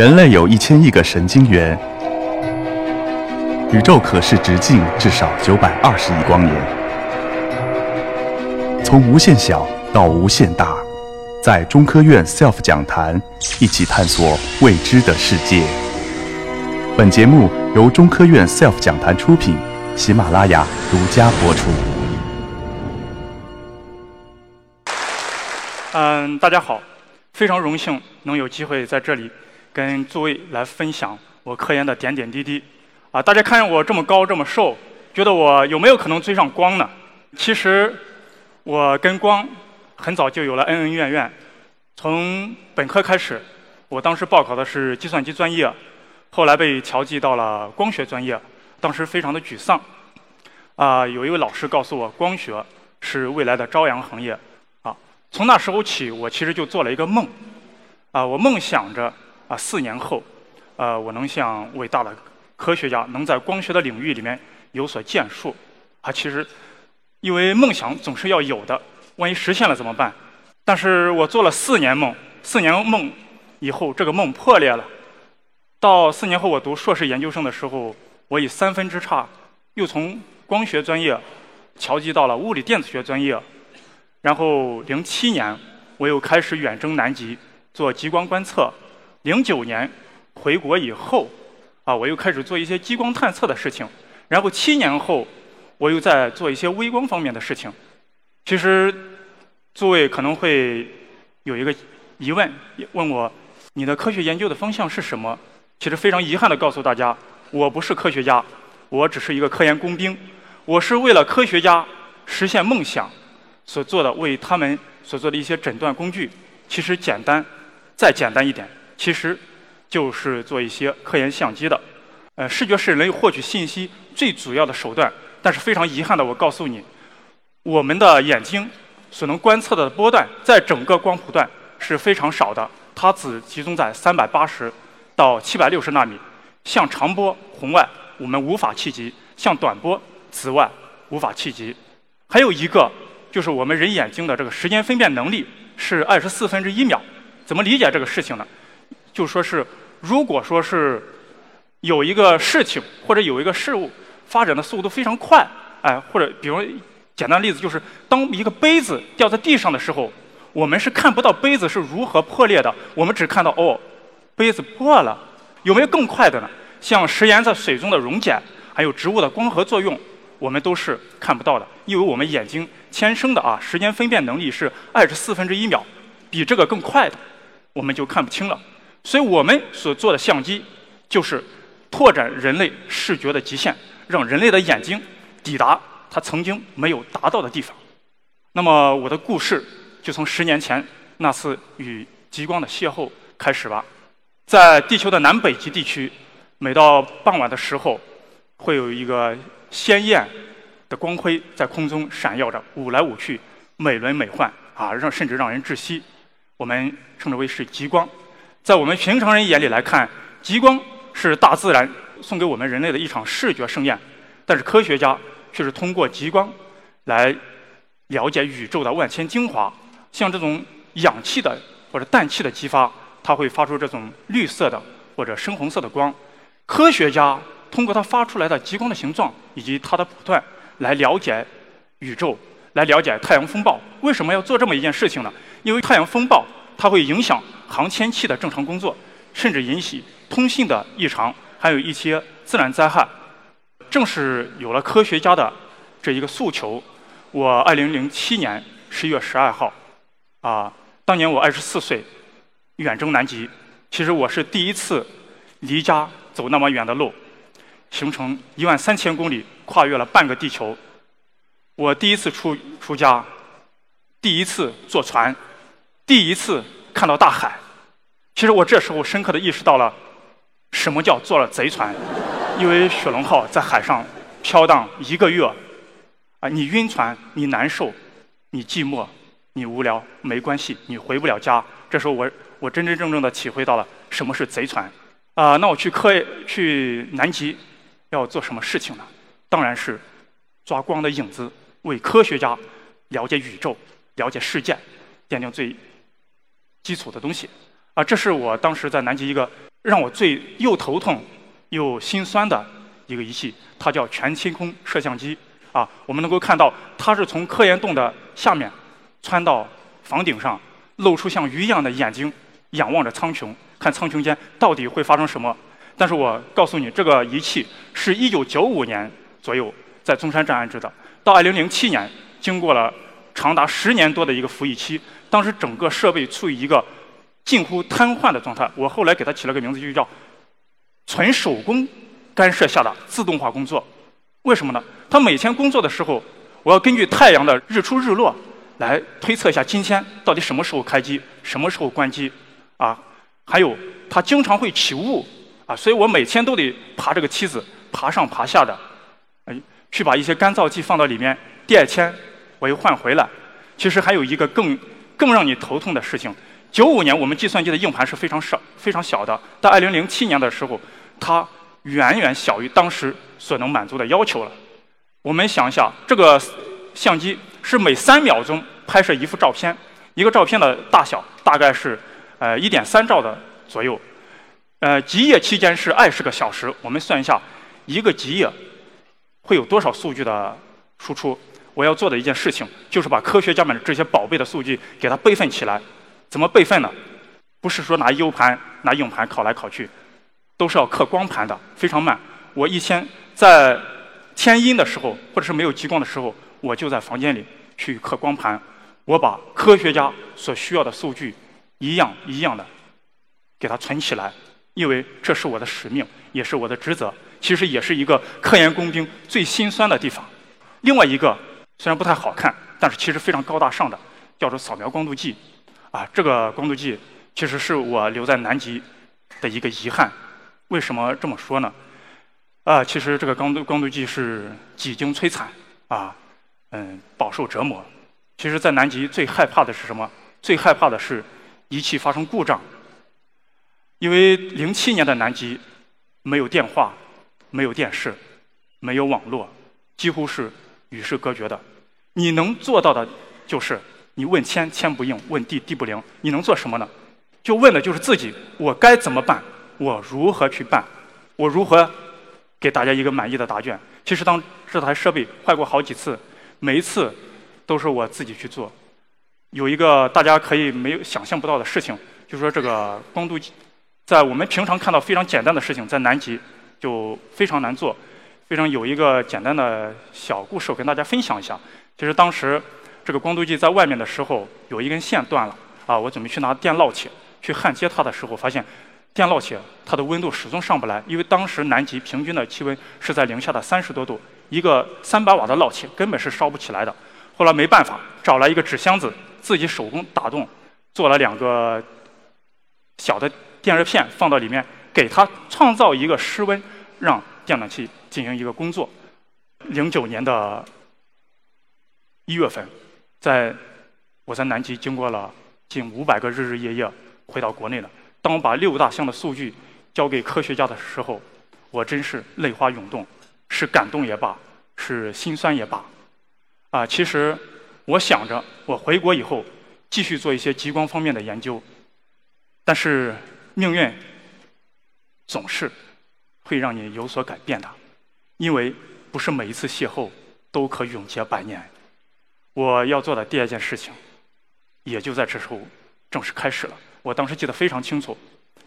人类有一千亿个神经元，宇宙可视直径至少九百二十亿光年。从无限小到无限大，在中科院 SELF 讲坛一起探索未知的世界。本节目由中科院 SELF 讲坛出品，喜马拉雅独家播出。嗯，大家好，非常荣幸能有机会在这里跟诸位来分享我科研的点点滴滴。啊，大家看见我这么高这么瘦，觉得我有没有可能追上光呢？其实我跟光很早就有了恩恩怨怨。从本科开始，我当时报考的是计算机专业，后来被调剂到了光学专业，当时非常的沮丧。啊，有一位老师告诉我，光学是未来的朝阳行业。啊，从那时候起，我其实就做了一个梦。啊，我梦想着啊，四年后，呃，我能像伟大的科学家，能在光学的领域里面有所建树。啊，其实，因为梦想总是要有的，万一实现了怎么办？但是我做了四年梦，四年梦以后，这个梦破裂了。到四年后，我读硕士研究生的时候，我以三分之差，又从光学专业调剂到了物理电子学专业。然后零七年，我又开始远征南极。做极光观测，零九年回国以后，啊，我又开始做一些激光探测的事情。然后七年后，我又在做一些微光方面的事情。其实，诸位可能会有一个疑问，问我你的科学研究的方向是什么？其实非常遗憾的告诉大家，我不是科学家，我只是一个科研工兵。我是为了科学家实现梦想所做的，为他们所做的一些诊断工具。其实简单。再简单一点，其实就是做一些科研相机的。呃，视觉是人获取信息最主要的手段。但是非常遗憾的，我告诉你，我们的眼睛所能观测的波段，在整个光谱段是非常少的，它只集中在三百八十到七百六十纳米。像长波、红外，我们无法企及；像短波、紫外，无法企及。还有一个，就是我们人眼睛的这个时间分辨能力是二十四分之一秒。怎么理解这个事情呢？就说是，如果说是有一个事情或者有一个事物发展的速度非常快，哎，或者比如简单例子就是，当一个杯子掉在地上的时候，我们是看不到杯子是如何破裂的，我们只看到哦，杯子破了。有没有更快的呢？像食盐在水中的溶解，还有植物的光合作用，我们都是看不到的，因为我们眼睛天生的啊时间分辨能力是二十四分之一秒，比这个更快的。我们就看不清了，所以我们所做的相机，就是拓展人类视觉的极限，让人类的眼睛抵达它曾经没有达到的地方。那么我的故事就从十年前那次与极光的邂逅开始吧。在地球的南北极地区，每到傍晚的时候，会有一个鲜艳的光辉在空中闪耀着，舞来舞去，美轮美奂啊，让甚至让人窒息。我们称之为是极光，在我们平常人眼里来看，极光是大自然送给我们人类的一场视觉盛宴。但是科学家却是通过极光来了解宇宙的万千精华。像这种氧气的或者氮气的激发，它会发出这种绿色的或者深红色的光。科学家通过它发出来的极光的形状以及它的谱段来了解宇宙。来了解太阳风暴为什么要做这么一件事情呢？因为太阳风暴它会影响航天器的正常工作，甚至引起通信的异常，还有一些自然灾害。正是有了科学家的这一个诉求，我2007年11月12号，啊，当年我24岁，远征南极。其实我是第一次离家走那么远的路，行程1万三千公里，跨越了半个地球。我第一次出出家，第一次坐船，第一次看到大海。其实我这时候深刻的意识到了，什么叫坐了贼船。因为雪龙号在海上飘荡一个月，啊，你晕船，你难受，你寂寞，你无聊，没关系，你回不了家。这时候我我真真正正的体会到了什么是贼船。啊，那我去科去南极要做什么事情呢？当然是抓光的影子。为科学家了解宇宙、了解世界奠定最基础的东西啊！这是我当时在南极一个让我最又头痛又心酸的一个仪器，它叫全天空摄像机。啊，我们能够看到，它是从科研洞的下面穿到房顶上，露出像鱼一样的眼睛，仰望着苍穹，看苍穹间到底会发生什么。但是我告诉你，这个仪器是一九九五年左右在中山站安置的，到二零零七年，经过了长达十年多的一个服役期，当时整个设备处于一个近乎瘫痪的状态。我后来给它起了个名字，就叫纯手工干涉下的自动化工作。为什么呢？他每天工作的时候，我要根据太阳的日出日落来推测一下今天到底什么时候开机，什么时候关机，啊，还有他经常会起雾，啊，所以我每天都得爬这个梯子，爬上爬下的，哎，去把一些干燥剂放到里面，第二天我又换回来。其实还有一个更更让你头痛的事情，九五年我们计算机的硬盘是非常少、非常小的，到二零零七年的时候，它远远小于当时。所能满足的要求了。我们想一下，这个相机是每三秒钟拍摄一幅照片，一个照片的大小大概是呃一点三兆的左右。呃，极夜期间是二十个小时。我们算一下，一个极夜会有多少数据的输出？我要做的一件事情就是把科学家们的这些宝贝的数据给它备份起来。怎么备份呢？不是说拿 U 盘、拿硬盘拷来拷去，都是要刻光盘的，非常慢。我一天。在天阴的时候，或者是没有极光的时候，我就在房间里去刻光盘。我把科学家所需要的数据一样一样的给它存起来，因为这是我的使命，也是我的职责。其实也是一个科研工兵最心酸的地方。另外一个虽然不太好看，但是其实非常高大上的，叫做扫描光度计。啊，这个光度计其实是我留在南极的一个遗憾。为什么这么说呢？啊，其实这个光度光度计是几经摧残啊，嗯，饱受折磨。其实，在南极最害怕的是什么？最害怕的是仪器发生故障。因为零七年的南极没有电话，没有电视，没有网络，几乎是与世隔绝的。你能做到的就是你问天天不应，问地地不灵。你能做什么呢？就问的就是自己，我该怎么办？我如何去办？我如何？给大家一个满意的答卷。其实当这台设备坏过好几次，每一次都是我自己去做。有一个大家可以没有想象不到的事情，就是说这个光度计，在我们平常看到非常简单的事情，在南极就非常难做。非常有一个简单的小故事，我跟大家分享一下。就是当时这个光度计在外面的时候，有一根线断了，啊，我准备去拿电烙铁去焊接它的时候，发现。电烙铁，它的温度始终上不来，因为当时南极平均的气温是在零下的三十多度，一个三百瓦的烙铁根本是烧不起来的。后来没办法，找来一个纸箱子，自己手工打洞，做了两个小的电热片放到里面，给它创造一个室温，让电暖气进行一个工作。零九年的一月份，在我在南极经过了近五百个日日夜夜，回到国内了。当我把六大项的数据交给科学家的时候，我真是泪花涌动，是感动也罢，是心酸也罢。啊，其实我想着我回国以后继续做一些极光方面的研究，但是命运总是会让你有所改变的，因为不是每一次邂逅都可永结百年。我要做的第二件事情，也就在这时候正式开始了。我当时记得非常清楚，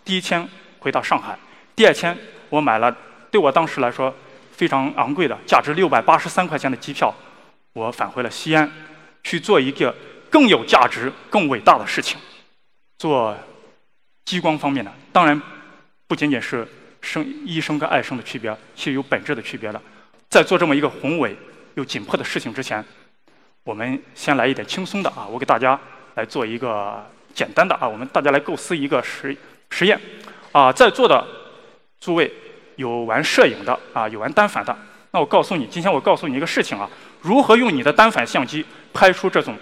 第一天回到上海，第二天我买了对我当时来说非常昂贵的价值六百八十三块钱的机票，我返回了西安，去做一个更有价值、更伟大的事情，做激光方面的。当然，不仅仅是生医生跟爱生的区别，是有本质的区别的。在做这么一个宏伟又紧迫的事情之前，我们先来一点轻松的啊！我给大家来做一个。简单的啊，我们大家来构思一个实实验，啊，在座的诸位有玩摄影的啊，有玩单反的。那我告诉你，今天我告诉你一个事情啊，如何用你的单反相机拍出这种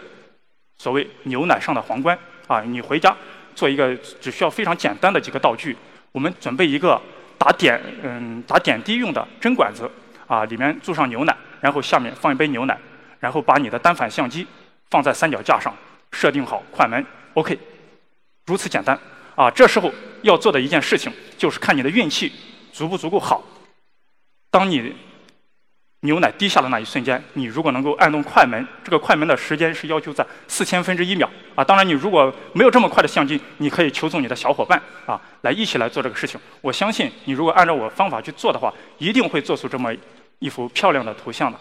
所谓牛奶上的皇冠啊？你回家做一个，只需要非常简单的几个道具。我们准备一个打点嗯打点滴用的针管子啊，里面注上牛奶，然后下面放一杯牛奶，然后把你的单反相机放在三脚架上，设定好快门。OK，如此简单啊！这时候要做的一件事情，就是看你的运气足不足够好。当你牛奶滴下的那一瞬间，你如果能够按动快门，这个快门的时间是要求在四千分之一秒啊。当然，你如果没有这么快的相机，你可以求助你的小伙伴啊，来一起来做这个事情。我相信你如果按照我方法去做的话，一定会做出这么一幅漂亮的图像的。